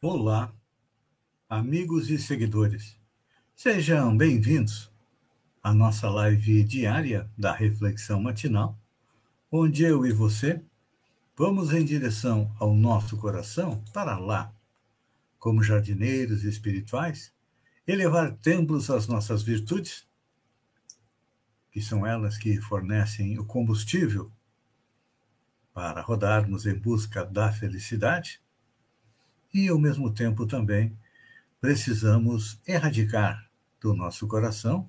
Olá, amigos e seguidores. Sejam bem-vindos à nossa live diária da Reflexão Matinal, onde eu e você vamos em direção ao nosso coração para lá, como jardineiros espirituais, elevar templos às nossas virtudes, que são elas que fornecem o combustível para rodarmos em busca da felicidade e, ao mesmo tempo, também precisamos erradicar do nosso coração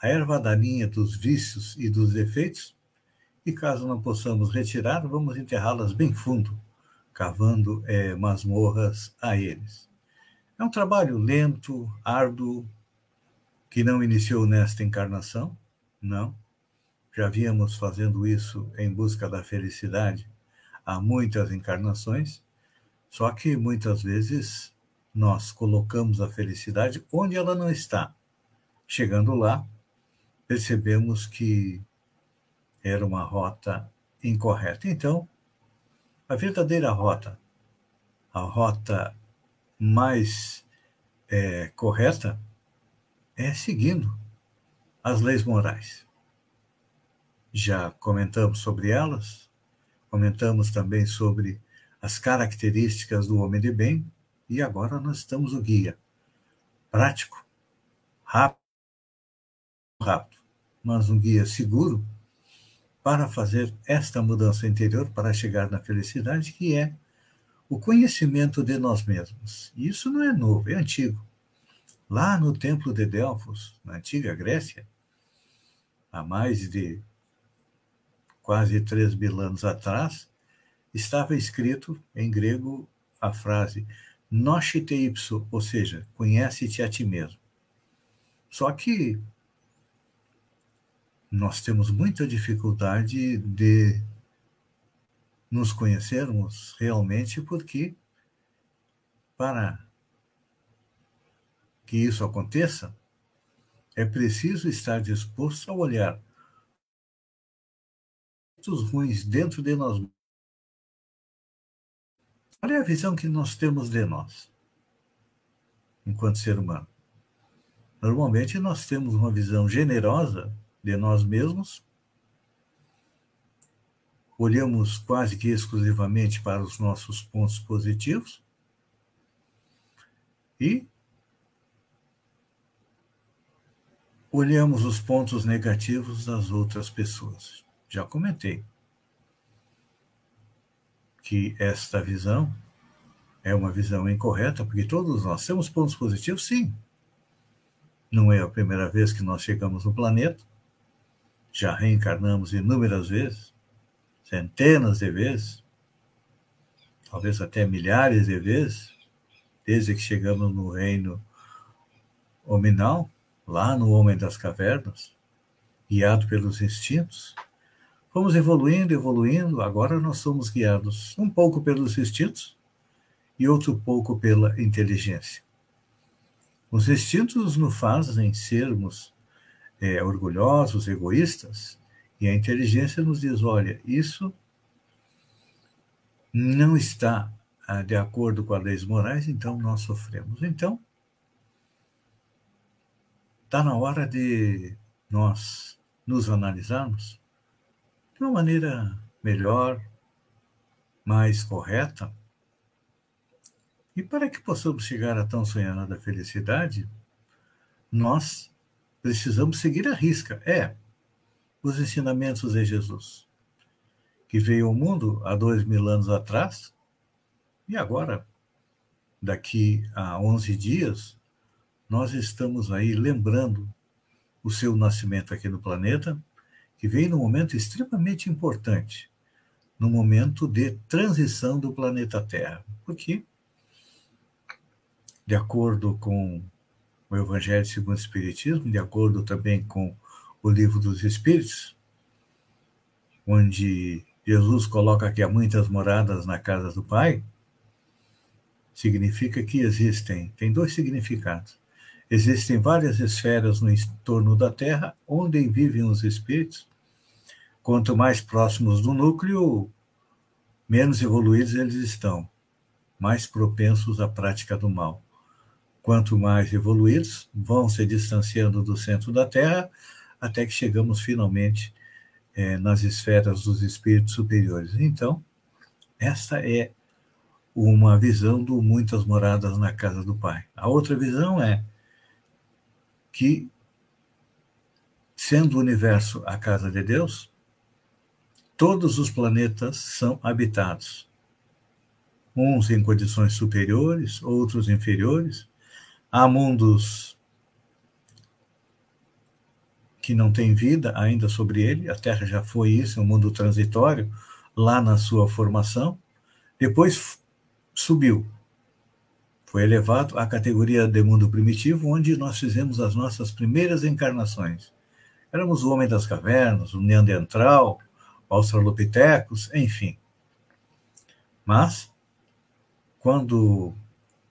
a erva daninha dos vícios e dos defeitos, e caso não possamos retirar, vamos enterrá-las bem fundo, cavando é, masmorras a eles. É um trabalho lento, árduo, que não iniciou nesta encarnação, não. Já víamos fazendo isso em busca da felicidade há muitas encarnações, só que muitas vezes nós colocamos a felicidade onde ela não está. Chegando lá, percebemos que era uma rota incorreta. Então, a verdadeira rota, a rota mais é, correta, é seguindo as leis morais. Já comentamos sobre elas, comentamos também sobre as características do homem de bem, e agora nós estamos o guia. Prático, rápido, rápido, mas um guia seguro para fazer esta mudança interior, para chegar na felicidade, que é o conhecimento de nós mesmos. Isso não é novo, é antigo. Lá no Templo de Delfos, na antiga Grécia, há mais de quase três mil anos atrás, estava escrito em grego a frase Noscite ipso, ou seja, conhece-te a ti mesmo. Só que nós temos muita dificuldade de nos conhecermos realmente, porque para que isso aconteça, é preciso estar disposto a olhar os ruins dentro de nós qual é a visão que nós temos de nós, enquanto ser humano? Normalmente nós temos uma visão generosa de nós mesmos, olhamos quase que exclusivamente para os nossos pontos positivos e olhamos os pontos negativos das outras pessoas. Já comentei que esta visão é uma visão incorreta, porque todos nós temos pontos positivos, sim. Não é a primeira vez que nós chegamos no planeta, já reencarnamos inúmeras vezes, centenas de vezes, talvez até milhares de vezes, desde que chegamos no reino hominal, lá no Homem das Cavernas, guiado pelos instintos, Fomos evoluindo, evoluindo, agora nós somos guiados um pouco pelos instintos e outro pouco pela inteligência. Os instintos nos fazem sermos é, orgulhosos, egoístas, e a inteligência nos diz: olha, isso não está ah, de acordo com as leis morais, então nós sofremos. Então, está na hora de nós nos analisarmos de uma maneira melhor, mais correta. E para que possamos chegar à tão sonhada felicidade, nós precisamos seguir a risca. É, os ensinamentos de Jesus, que veio ao mundo há dois mil anos atrás, e agora, daqui a 11 dias, nós estamos aí lembrando o seu nascimento aqui no planeta que veio num momento extremamente importante, no momento de transição do planeta Terra. Porque de acordo com o Evangelho segundo o Espiritismo, de acordo também com o Livro dos Espíritos, onde Jesus coloca que há muitas moradas na casa do Pai, significa que existem, tem dois significados. Existem várias esferas no entorno da Terra onde vivem os espíritos. Quanto mais próximos do núcleo, menos evoluídos eles estão, mais propensos à prática do mal. Quanto mais evoluídos, vão se distanciando do centro da Terra, até que chegamos finalmente é, nas esferas dos espíritos superiores. Então, esta é uma visão do muitas moradas na casa do Pai. A outra visão é que, sendo o universo a casa de Deus, todos os planetas são habitados. Uns em condições superiores, outros inferiores, Há mundos que não têm vida ainda sobre ele, a Terra já foi isso, um mundo transitório, lá na sua formação. Depois subiu, foi elevado à categoria de mundo primitivo, onde nós fizemos as nossas primeiras encarnações. Éramos o homem das cavernas, o Neandertal, o Australopithecus, enfim. Mas, quando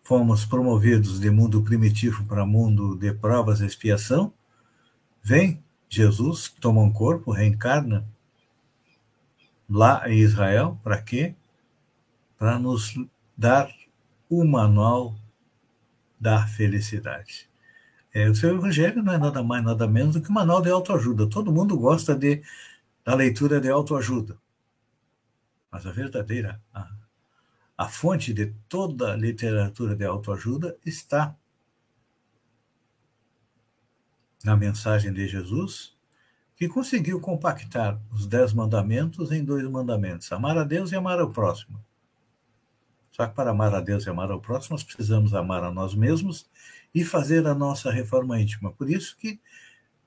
fomos promovidos de mundo primitivo para mundo de provas e expiação, vem Jesus, toma um corpo, reencarna lá em Israel, para quê? Para nos dar o manual da felicidade. É, o seu evangelho não é nada mais, nada menos do que um manual de autoajuda. Todo mundo gosta de, da leitura de autoajuda. Mas a verdadeira, a a fonte de toda a literatura de autoajuda está na mensagem de Jesus, que conseguiu compactar os dez mandamentos em dois mandamentos: amar a Deus e amar ao próximo. Só que para amar a Deus e amar ao próximo, nós precisamos amar a nós mesmos e fazer a nossa reforma íntima. Por isso que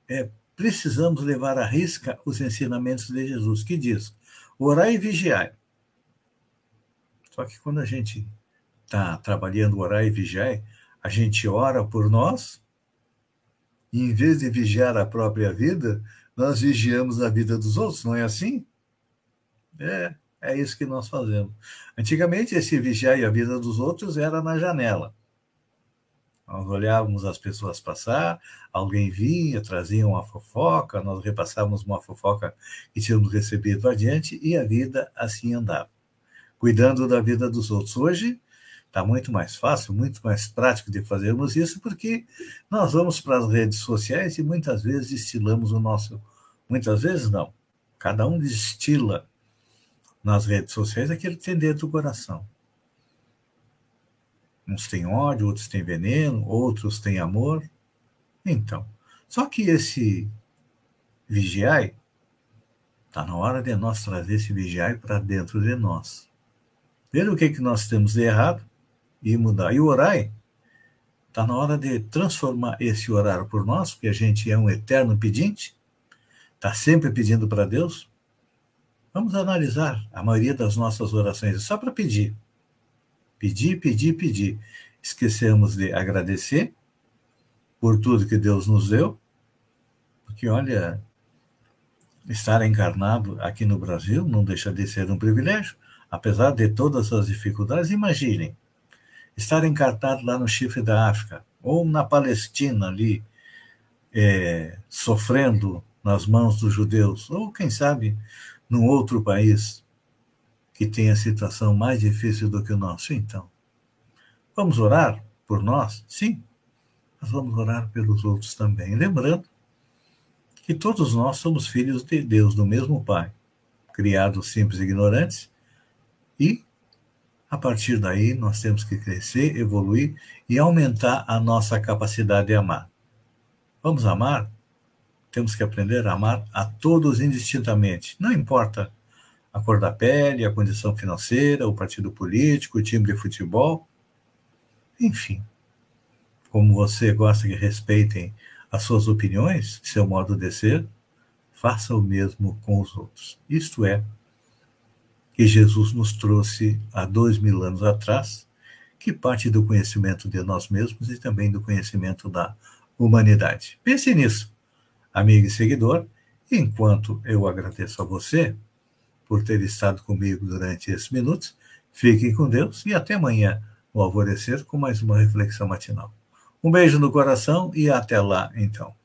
é, precisamos levar à risca os ensinamentos de Jesus, que diz: orai e vigiai. Só que quando a gente está trabalhando, orar e vigiar, a gente ora por nós, e em vez de vigiar a própria vida, nós vigiamos a vida dos outros, não é assim? É, é isso que nós fazemos. Antigamente, esse vigiar a vida dos outros era na janela. Nós olhávamos as pessoas passar, alguém vinha, trazia uma fofoca, nós repassávamos uma fofoca que tínhamos recebido adiante e a vida assim andava cuidando da vida dos outros. Hoje está muito mais fácil, muito mais prático de fazermos isso, porque nós vamos para as redes sociais e muitas vezes destilamos o nosso. Muitas vezes não. Cada um destila nas redes sociais aquilo que tem dentro do coração. Uns têm ódio, outros têm veneno, outros têm amor. Então, só que esse vigiai, está na hora de nós trazer esse vigiai para dentro de nós ver o que, que nós temos de errado e mudar. E o orai, está na hora de transformar esse orar por nós, porque a gente é um eterno pedinte, está sempre pedindo para Deus. Vamos analisar a maioria das nossas orações, é só para pedir. Pedir, pedir, pedir. Esquecemos de agradecer por tudo que Deus nos deu, porque olha, estar encarnado aqui no Brasil não deixa de ser um privilégio apesar de todas as dificuldades, imaginem, estar encartado lá no chifre da África, ou na Palestina ali, é, sofrendo nas mãos dos judeus, ou quem sabe num outro país que tenha situação mais difícil do que o nosso. Então, vamos orar por nós? Sim, mas vamos orar pelos outros também. Lembrando que todos nós somos filhos de Deus, do mesmo Pai, criados simples e ignorantes, e, a partir daí, nós temos que crescer, evoluir e aumentar a nossa capacidade de amar. Vamos amar? Temos que aprender a amar a todos indistintamente. Não importa a cor da pele, a condição financeira, o partido político, o time de futebol. Enfim, como você gosta que respeitem as suas opiniões, seu modo de ser, faça o mesmo com os outros. Isto é que Jesus nos trouxe há dois mil anos atrás, que parte do conhecimento de nós mesmos e também do conhecimento da humanidade. Pense nisso, amigo e seguidor, enquanto eu agradeço a você por ter estado comigo durante esses minutos. Fiquem com Deus e até amanhã, no alvorecer, com mais uma reflexão matinal. Um beijo no coração e até lá, então.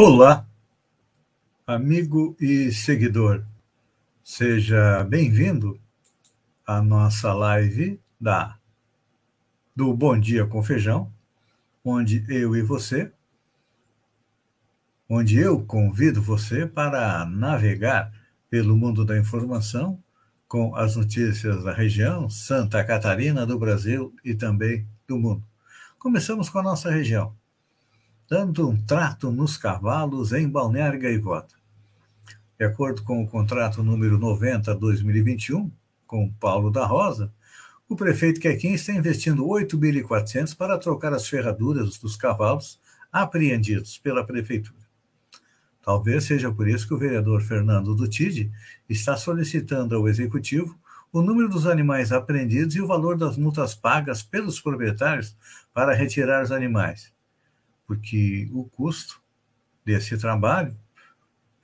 Olá, amigo e seguidor. Seja bem-vindo à nossa live da do Bom Dia com Feijão, onde eu e você, onde eu convido você para navegar pelo mundo da informação com as notícias da região, Santa Catarina, do Brasil e também do mundo. Começamos com a nossa região dando um trato nos cavalos em Balneário Gaivota. De acordo com o contrato número 90-2021, com Paulo da Rosa, o prefeito Quequim está investindo 8.400 para trocar as ferraduras dos cavalos apreendidos pela prefeitura. Talvez seja por isso que o vereador Fernando Dutide está solicitando ao executivo o número dos animais apreendidos e o valor das multas pagas pelos proprietários para retirar os animais porque o custo desse trabalho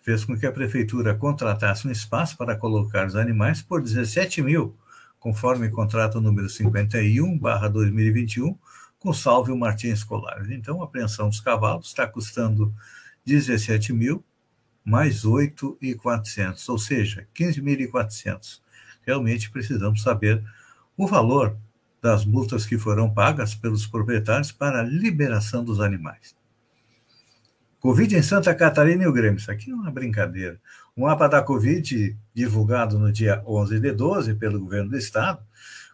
fez com que a prefeitura contratasse um espaço para colocar os animais por 17 mil, conforme contrato número 51, barra 2021, com Salve Martins Colares. Então, a apreensão dos cavalos está custando 17 mil mais 8.400, ou seja, 15.400. Realmente precisamos saber o valor das multas que foram pagas pelos proprietários para a liberação dos animais. Covid em Santa Catarina e o Grêmio. Isso aqui é uma brincadeira. O mapa da Covid, divulgado no dia 11 de 12 pelo governo do estado,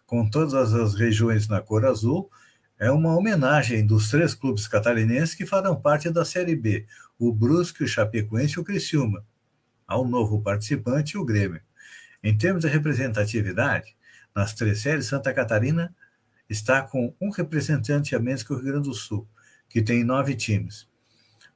com todas as regiões na cor azul, é uma homenagem dos três clubes catarinenses que farão parte da Série B, o Brusque, o Chapecoense e o Criciúma, ao novo participante, o Grêmio. Em termos de representatividade, nas três séries, Santa Catarina está com um representante a menos que o Rio Grande do Sul, que tem nove times.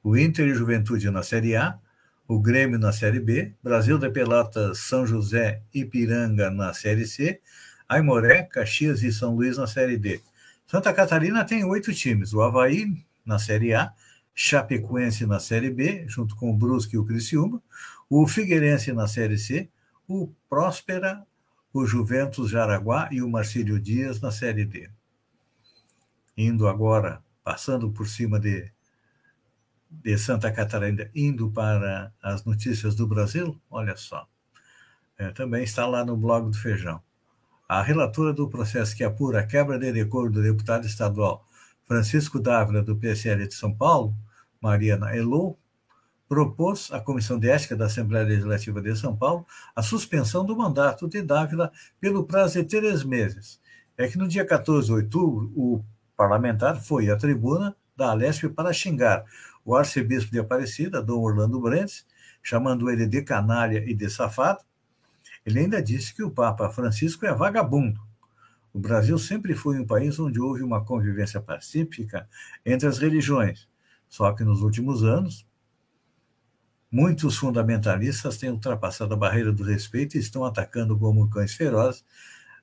O Inter e Juventude na Série A, o Grêmio na Série B, Brasil da Pelotas, São José e Ipiranga na Série C, Aimoré, Caxias e São Luís na Série D. Santa Catarina tem oito times, o Havaí na Série A, Chapecoense na Série B, junto com o Brusque e o Criciúma, o Figueirense na Série C, o Próspera, o Juventus Jaraguá e o Marcílio Dias na Série D. Indo agora, passando por cima de, de Santa Catarina, indo para as notícias do Brasil, olha só. É, também está lá no blog do Feijão. A relatora do processo que apura a quebra de decoro do deputado estadual Francisco Dávila, do PSL de São Paulo, Mariana Elou, propôs à Comissão de Ética da Assembleia Legislativa de São Paulo a suspensão do mandato de Dávila pelo prazo de três meses. É que no dia 14 de outubro, o parlamentar foi à tribuna da Alesp para xingar o arcebispo de Aparecida, Dom Orlando Brandes, chamando ele de canalha e de safado. Ele ainda disse que o Papa Francisco é vagabundo. O Brasil sempre foi um país onde houve uma convivência pacífica entre as religiões. Só que nos últimos anos, Muitos fundamentalistas têm ultrapassado a barreira do respeito e estão atacando como cães ferozes,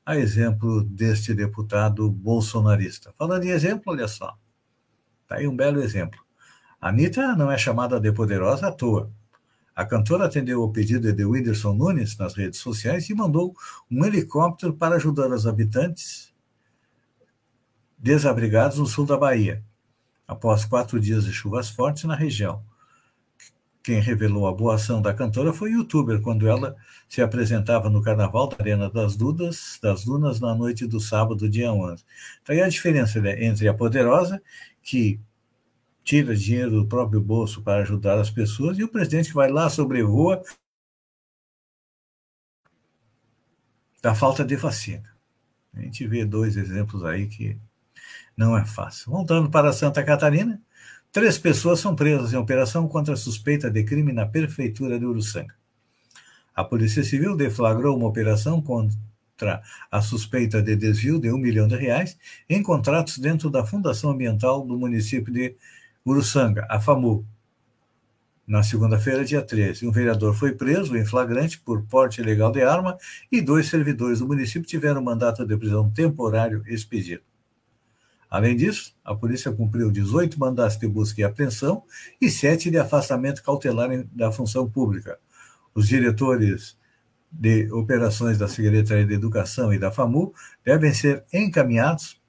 a exemplo deste deputado bolsonarista. Falando em exemplo, olha só, está aí um belo exemplo. Anitta não é chamada de poderosa à toa. A cantora atendeu ao pedido de Whindersson Nunes nas redes sociais e mandou um helicóptero para ajudar os habitantes desabrigados no sul da Bahia, após quatro dias de chuvas fortes na região. Quem revelou a boa ação da cantora foi o youtuber, quando ela se apresentava no Carnaval da Arena das Dunas, das Dunas na noite do sábado, dia 11. Então, aí a diferença né, entre a poderosa, que tira dinheiro do próprio bolso para ajudar as pessoas, e o presidente que vai lá, sobrevoa da falta de vacina. A gente vê dois exemplos aí que Não é fácil. Voltando para Santa Catarina, três pessoas são presas em operação contra suspeita de crime na prefeitura de Uruçanga. A Polícia Civil deflagrou uma operação contra a suspeita de desvio de um milhão de reais em contratos dentro da Fundação Ambiental do município de Uruçanga, a FAMU. Na segunda-feira, dia 13, um vereador foi preso em flagrante por porte ilegal de arma e dois servidores do município tiveram mandato de prisão temporário expedido. Além disso, a polícia cumpriu 18 mandatos de busca e apreensão e sete de afastamento cautelar da função pública. Os diretores de operações da Secretaria de Educação e da FAMU devem ser encaminhados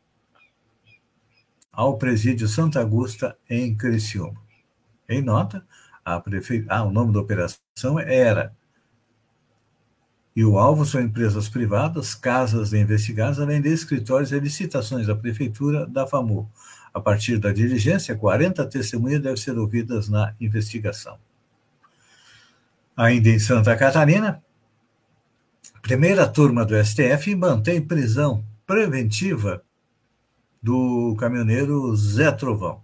ao presídio Santa Augusta, em Criciúma. Em nota, a ah, o nome da operação era e o alvo são empresas privadas, casas de investigados, além de escritórios e licitações da Prefeitura da FAMU. A partir da diligência, 40 testemunhas devem ser ouvidas na investigação. Ainda em Santa Catarina, primeira turma do STF mantém prisão preventiva do caminhoneiro Zé Trovão.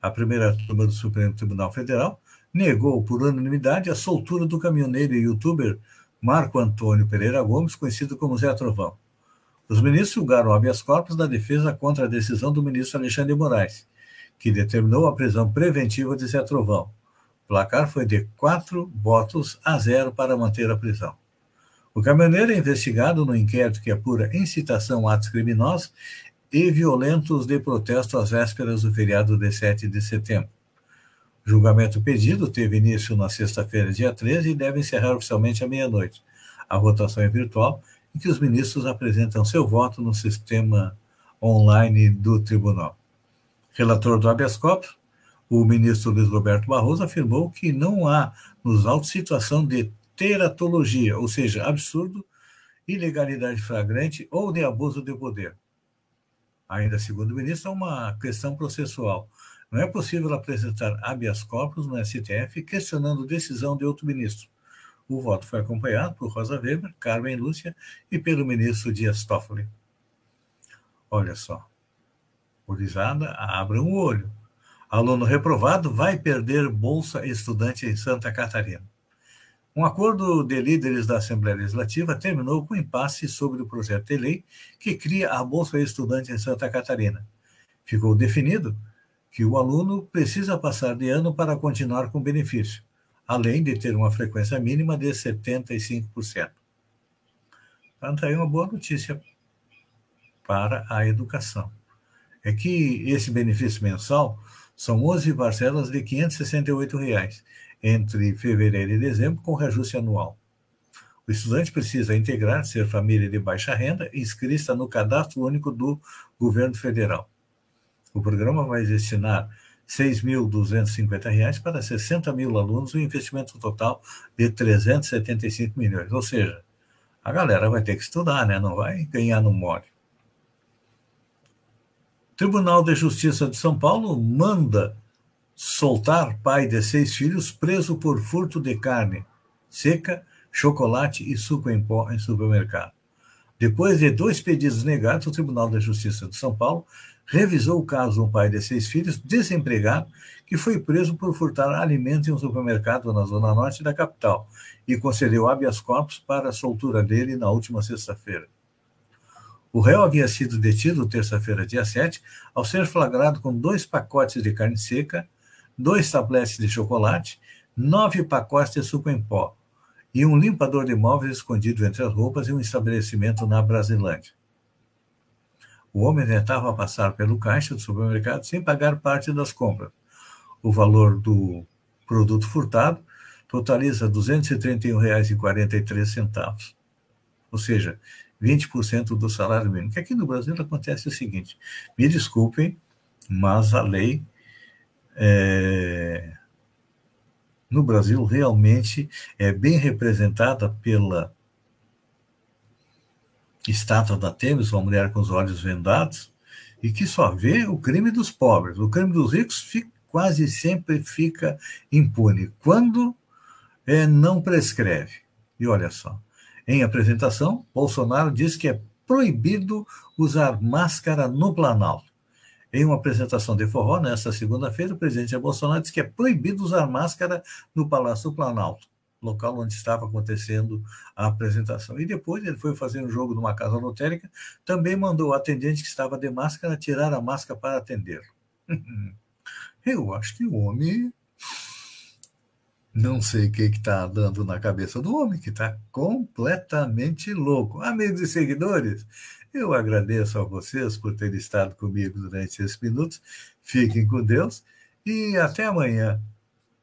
A primeira turma do Supremo Tribunal Federal negou por unanimidade a soltura do caminhoneiro e youtuber Marco Antônio Pereira Gomes, conhecido como Zé Trovão. Os ministros julgaram habeas corpus da defesa contra a decisão do ministro Alexandre de Moraes, que determinou a prisão preventiva de Zé Trovão. O placar foi de quatro votos a zero para manter a prisão. O caminhoneiro é investigado no inquérito que apura incitação a atos criminosos e violentos de protesto às vésperas do feriado de 7 de setembro. Julgamento pedido teve início na sexta-feira, dia 13, e deve encerrar oficialmente à meia-noite. A votação é virtual, em que os ministros apresentam seu voto no sistema online do tribunal. Relator do habeas corpus, o ministro Luiz Roberto Barroso afirmou que não há nos autos situação de teratologia, ou seja, absurdo, ilegalidade flagrante ou de abuso de poder. Ainda segundo o ministro, é uma questão processual. Não é possível apresentar habeas corpus no STF questionando decisão de outro ministro. O voto foi acompanhado por Rosa Weber, Carmen Lúcia e pelo ministro Dias Toffoli. Olha só. Gurizada, abra um olho. Aluno reprovado vai perder bolsa estudante em Santa Catarina. Um acordo de líderes da Assembleia Legislativa terminou com impasse sobre o projeto de lei que cria a Bolsa Estudante em Santa Catarina. Ficou definido que o aluno precisa passar de ano para continuar com benefício, além de ter uma frequência mínima de 75%. Então, aí uma boa notícia para a educação. É que esse benefício mensal são 11 parcelas de 568 reais, entre fevereiro e dezembro, com reajuste anual. O estudante precisa integrar, ser família de baixa renda, inscrita no cadastro único do governo federal. O programa vai destinar R$ 6.250 para 60 mil alunos, um investimento total de 375 milhões. Ou seja, a galera vai ter que estudar, né? não vai ganhar no mole. Tribunal de Justiça de São Paulo manda soltar pai de seis filhos preso por furto de carne seca, chocolate e suco em pó em supermercado. Depois de dois pedidos negados, o Tribunal de Justiça de São Paulo revisou o caso de um pai de seis filhos, desempregado, que foi preso por furtar alimentos em um supermercado na zona norte da capital e concedeu habeas corpus para a soltura dele na última sexta-feira. O réu havia sido detido terça-feira, dia 7, ao ser flagrado com dois pacotes de carne seca, dois tabletes de chocolate, nove pacotes de suco em pó e um limpador de móveis escondido entre as roupas em um estabelecimento na Brasilândia. O homem tentava passar pelo caixa do supermercado sem pagar parte das compras. O valor do produto furtado totaliza R$ 231,43, ou seja, 20% do salário mínimo. Que aqui no Brasil acontece o seguinte: me desculpem, mas a lei é, no Brasil realmente é bem representada pela estátua da Temis, uma mulher com os olhos vendados, e que só vê o crime dos pobres. O crime dos ricos fica, quase sempre fica impune, quando é, não prescreve. E olha só, em apresentação, Bolsonaro diz que é proibido usar máscara no Planalto. Em uma apresentação de forró, nesta segunda-feira, o presidente Bolsonaro disse que é proibido usar máscara no Palácio do Planalto, local onde estava acontecendo a apresentação. E depois ele foi fazer um jogo numa casa lotérica, também mandou o atendente que estava de máscara tirar a máscara para atender. Eu acho que o homem não sei o que está dando na cabeça do homem, que está completamente louco. Amigos e seguidores, eu agradeço a vocês por terem estado comigo durante esses minutos. Fiquem com Deus e até amanhã,